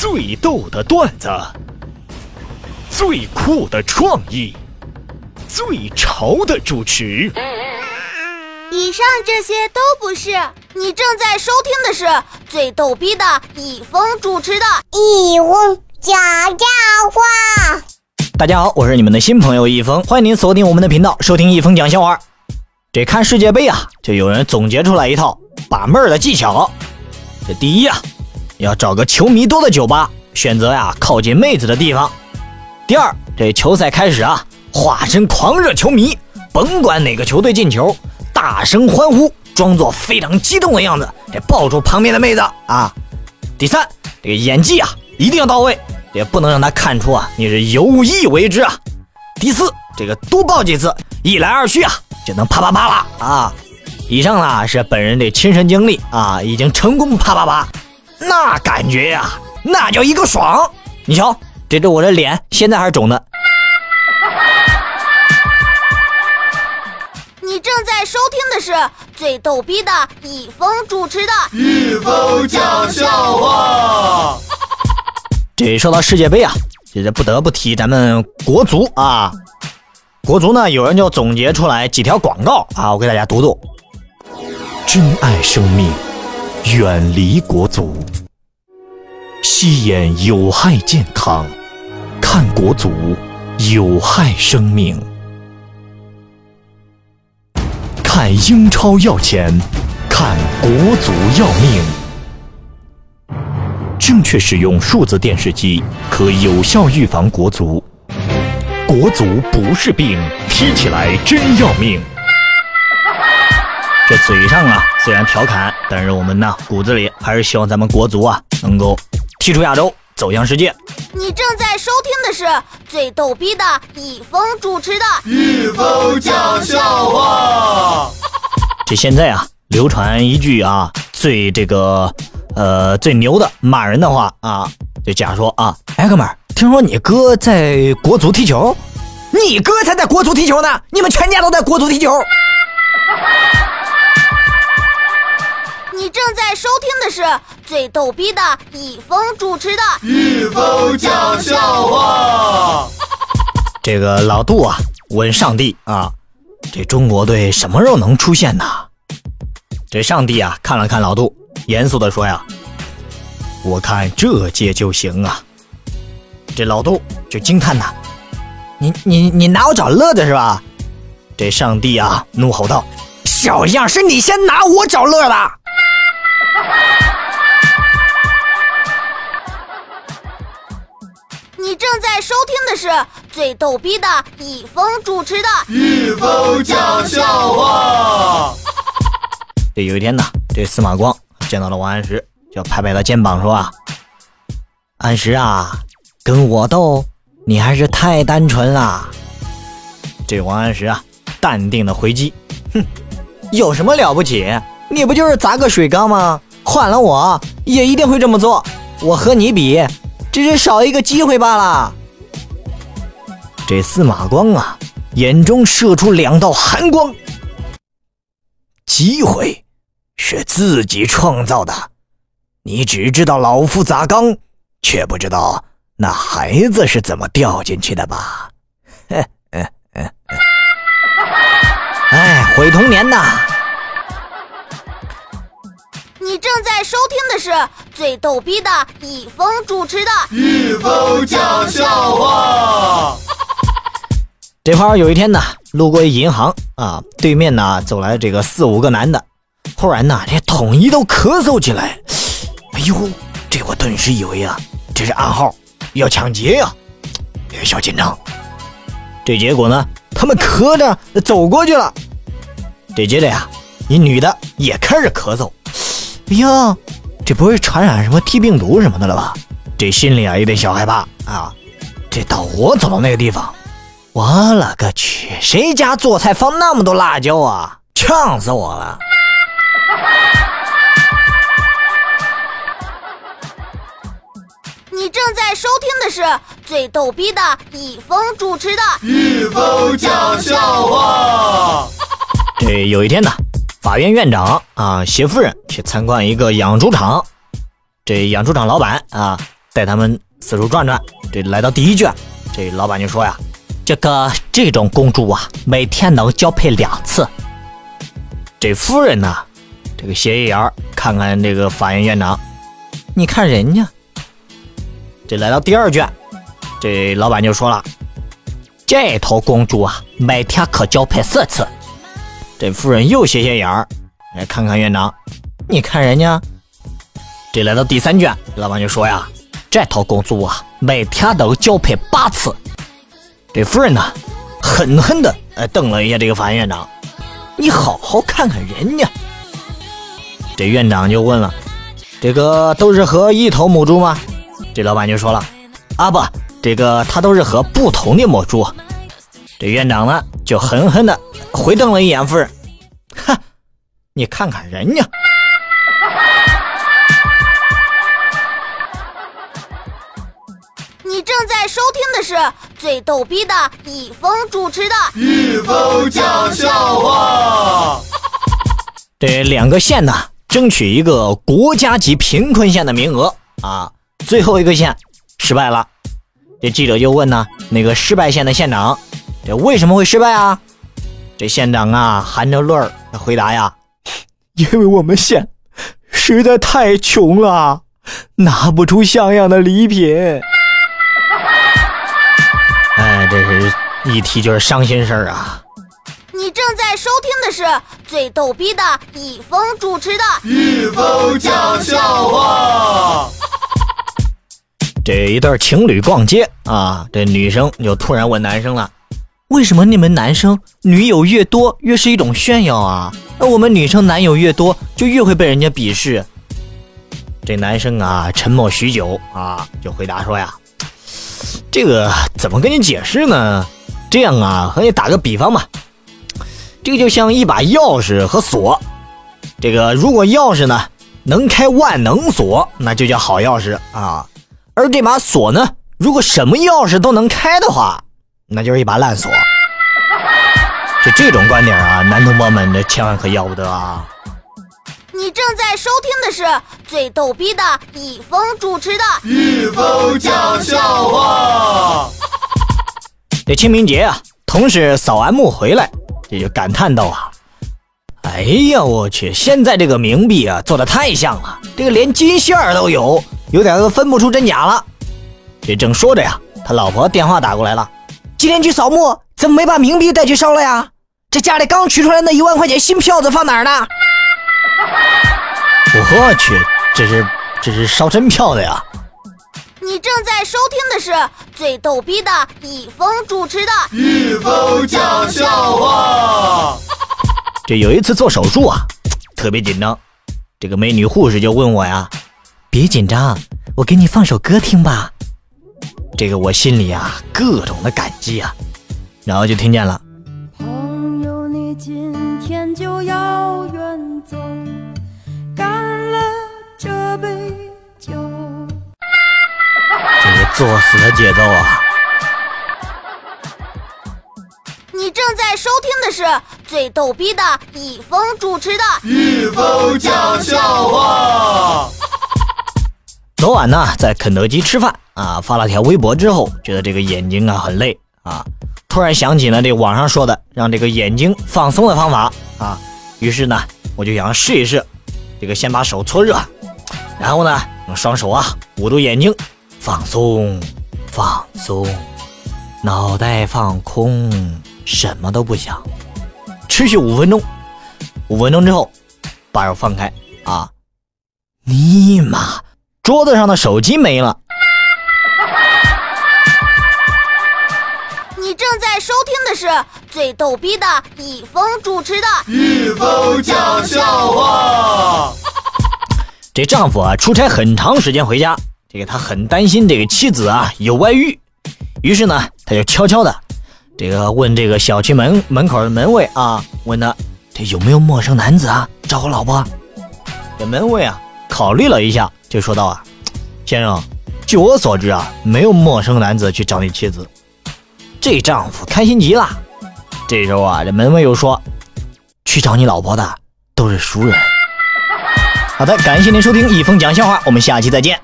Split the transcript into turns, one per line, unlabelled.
最逗的段子，最酷的创意，最潮的主持。
以上这些都不是，你正在收听的是最逗逼的易峰主持的《
易峰讲笑话》。
大家好，我是你们的新朋友易峰，欢迎您锁定我们的频道，收听易峰讲笑话。这看世界杯啊，就有人总结出来一套把妹儿的技巧。这第一啊。要找个球迷多的酒吧，选择呀靠近妹子的地方。第二，这球赛开始啊，化身狂热球迷，甭管哪个球队进球，大声欢呼，装作非常激动的样子，得抱住旁边的妹子啊。第三，这个演技啊一定要到位，也不能让他看出啊你是有意为之啊。第四，这个多抱几次，一来二去啊就能啪啪啪了啊。以上呢是本人的亲身经历啊，已经成功啪啪啪。那感觉呀，那叫一个爽！你瞧，这这我的脸现在还是肿的。
你正在收听的是最逗逼的易峰主持的《
易峰讲笑话》。
这说到世界杯啊，这这不得不提咱们国足啊。国足呢，有人就总结出来几条广告啊，我给大家读读：
珍爱生命。远离国足，吸烟有害健康，看国足有害生命。看英超要钱，看国足要命。正确使用数字电视机，可有效预防国足。国足不是病，踢起来真要命。
这嘴上啊，虽然调侃，但是我们呢骨子里还是希望咱们国足啊能够踢出亚洲，走向世界。
你正在收听的是最逗逼的易峰主持的《
易峰讲笑话》。
这现在啊，流传一句啊最这个呃最牛的骂人的话啊，就假说啊，哎哥们儿，听说你哥在国足踢球，你哥才在国足踢球呢，你们全家都在国足踢球。
你正在收听的是最逗逼的易峰主持的《
易峰讲笑话》。
这个老杜啊，问上帝啊，这中国队什么时候能出现呢？这上帝啊，看了看老杜，严肃的说呀：“我看这届就行啊。”这老杜就惊叹呐：“你你你拿我找乐子是吧？”这上帝啊，怒吼道：“小样，是你先拿我找乐的！”
你正在收听的是最逗逼的易峰主持的《
易峰讲笑话》。
这有一天呢，这司马光见到了王安石，就拍拍他肩膀说：“啊，安石啊，跟我斗，你还是太单纯了。”这王安石啊，淡定的回击：“哼，有什么了不起？你不就是砸个水缸吗？”换了我也一定会这么做。我和你比，只是少一个机会罢了。这司马光啊，眼中射出两道寒光。机会是自己创造的，你只知道老夫砸缸，却不知道那孩子是怎么掉进去的吧？哎，毁童年呐！
你正在收听的是最逗逼的易峰主持的《
易峰讲笑话》。
这会儿有一天呢，路过一银行啊，对面呢走来这个四五个男的，忽然呢，这统一都咳嗽起来。哎呦，这我顿时以为啊，这是暗号，要抢劫呀，小紧张。这结果呢，他们咳着走过去了。这接着呀，一女的也开始咳嗽。哎呀，这不会传染什么 T 病毒什么的了吧？这心里啊有点小害怕啊！这到我走到那个地方，我勒个去，谁家做菜放那么多辣椒啊？呛死我了！
你正在收听的是最逗逼的易峰主持的《
易峰讲笑话》。
这有一天呢。法院院长啊，携夫人去参观一个养猪场，这养猪场老板啊，带他们四处转转。这来到第一卷，这老板就说呀：“这个这种公猪啊，每天能交配两次。”这夫人呢，这个斜眼看看这个法院院长，你看人家。这来到第二卷，这老板就说了：“这头公猪啊，每天可交配四次。”这夫人又斜斜眼儿，来看看院长，你看人家。这来到第三卷，老板就说呀：“这头公主啊，每天都交配八次。”这夫人呢，狠狠的呃瞪了一下这个法院院长，你好好看看人家。这院长就问了：“这个都是和一头母猪吗？”这老板就说了：“啊不，这个他都是和不同的母猪。”这院长呢，就狠狠的回瞪了一眼夫人，哼，你看看人家。
是最逗逼的易峰主持的《
易峰讲笑话》。
这两个县呢，争取一个国家级贫困县的名额啊。最后一个县失败了，这记者就问呢，那个失败县的县长，这为什么会失败啊？这县长啊，含着泪儿回答呀：“ 因为我们县实在太穷了，拿不出像样的礼品。”哎，这是一提就是伤心事儿啊！
你正在收听的是最逗逼的易峰主持的《
易峰讲笑话》。
这一对情侣逛街啊，这女生就突然问男生了：“为什么你们男生女友越多越是一种炫耀啊？而我们女生男友越多就越会被人家鄙视？”这男生啊沉默许久啊，就回答说呀。这个怎么跟你解释呢？这样啊，和你打个比方吧，这个就像一把钥匙和锁。这个如果钥匙呢能开万能锁，那就叫好钥匙啊。而这把锁呢，如果什么钥匙都能开的话，那就是一把烂锁。就这种观点啊，男同胞们这千万可要不得啊！
你正在收听的是最逗逼的易峰主持的《
易峰讲笑话》。
这清明节啊，同事扫完墓回来，也就感叹道啊：“哎呀，我去，现在这个冥币啊，做的太像了，这个连金线儿都有，有点都分不出真假了。”这正说着呀，他老婆电话打过来了：“今天去扫墓，怎么没把冥币带去烧了呀？这家里刚取出来那一万块钱新票子放哪儿呢？”我去，这是这是烧真票的呀！
你正在收听的是最逗逼的易峰主持的《
易峰讲笑话》。
这有一次做手术啊，特别紧张，这个美女护士就问我呀：“别紧张，我给你放首歌听吧。”这个我心里啊各种的感激啊，然后就听见了。作死的节奏啊！
你正在收听的是最逗逼的易峰主持的《
易峰讲笑话》。
昨晚呢，在肯德基吃饭啊，发了条微博之后，觉得这个眼睛啊很累啊，突然想起了这网上说的让这个眼睛放松的方法啊，于是呢，我就想试一试，这个先把手搓热，然后呢，用双手啊捂住眼睛。放松，放松，脑袋放空，什么都不想，持续五分钟。五分钟之后，把手放开啊！尼玛，桌子上的手机没了。
你正在收听的是最逗逼的易峰主持的《
易峰讲笑话》。
这丈夫啊，出差很长时间回家。这个他很担心这个妻子啊有外遇，于是呢，他就悄悄的这个问这个小区门门口的门卫啊，问他这有没有陌生男子啊找我老婆？这门卫啊考虑了一下，就说道啊，先生，据我所知啊，没有陌生男子去找你妻子。这丈夫开心极了。这时候啊，这门卫又说，去找你老婆的都是熟人。好的，感谢您收听一峰讲笑话，我们下期再见。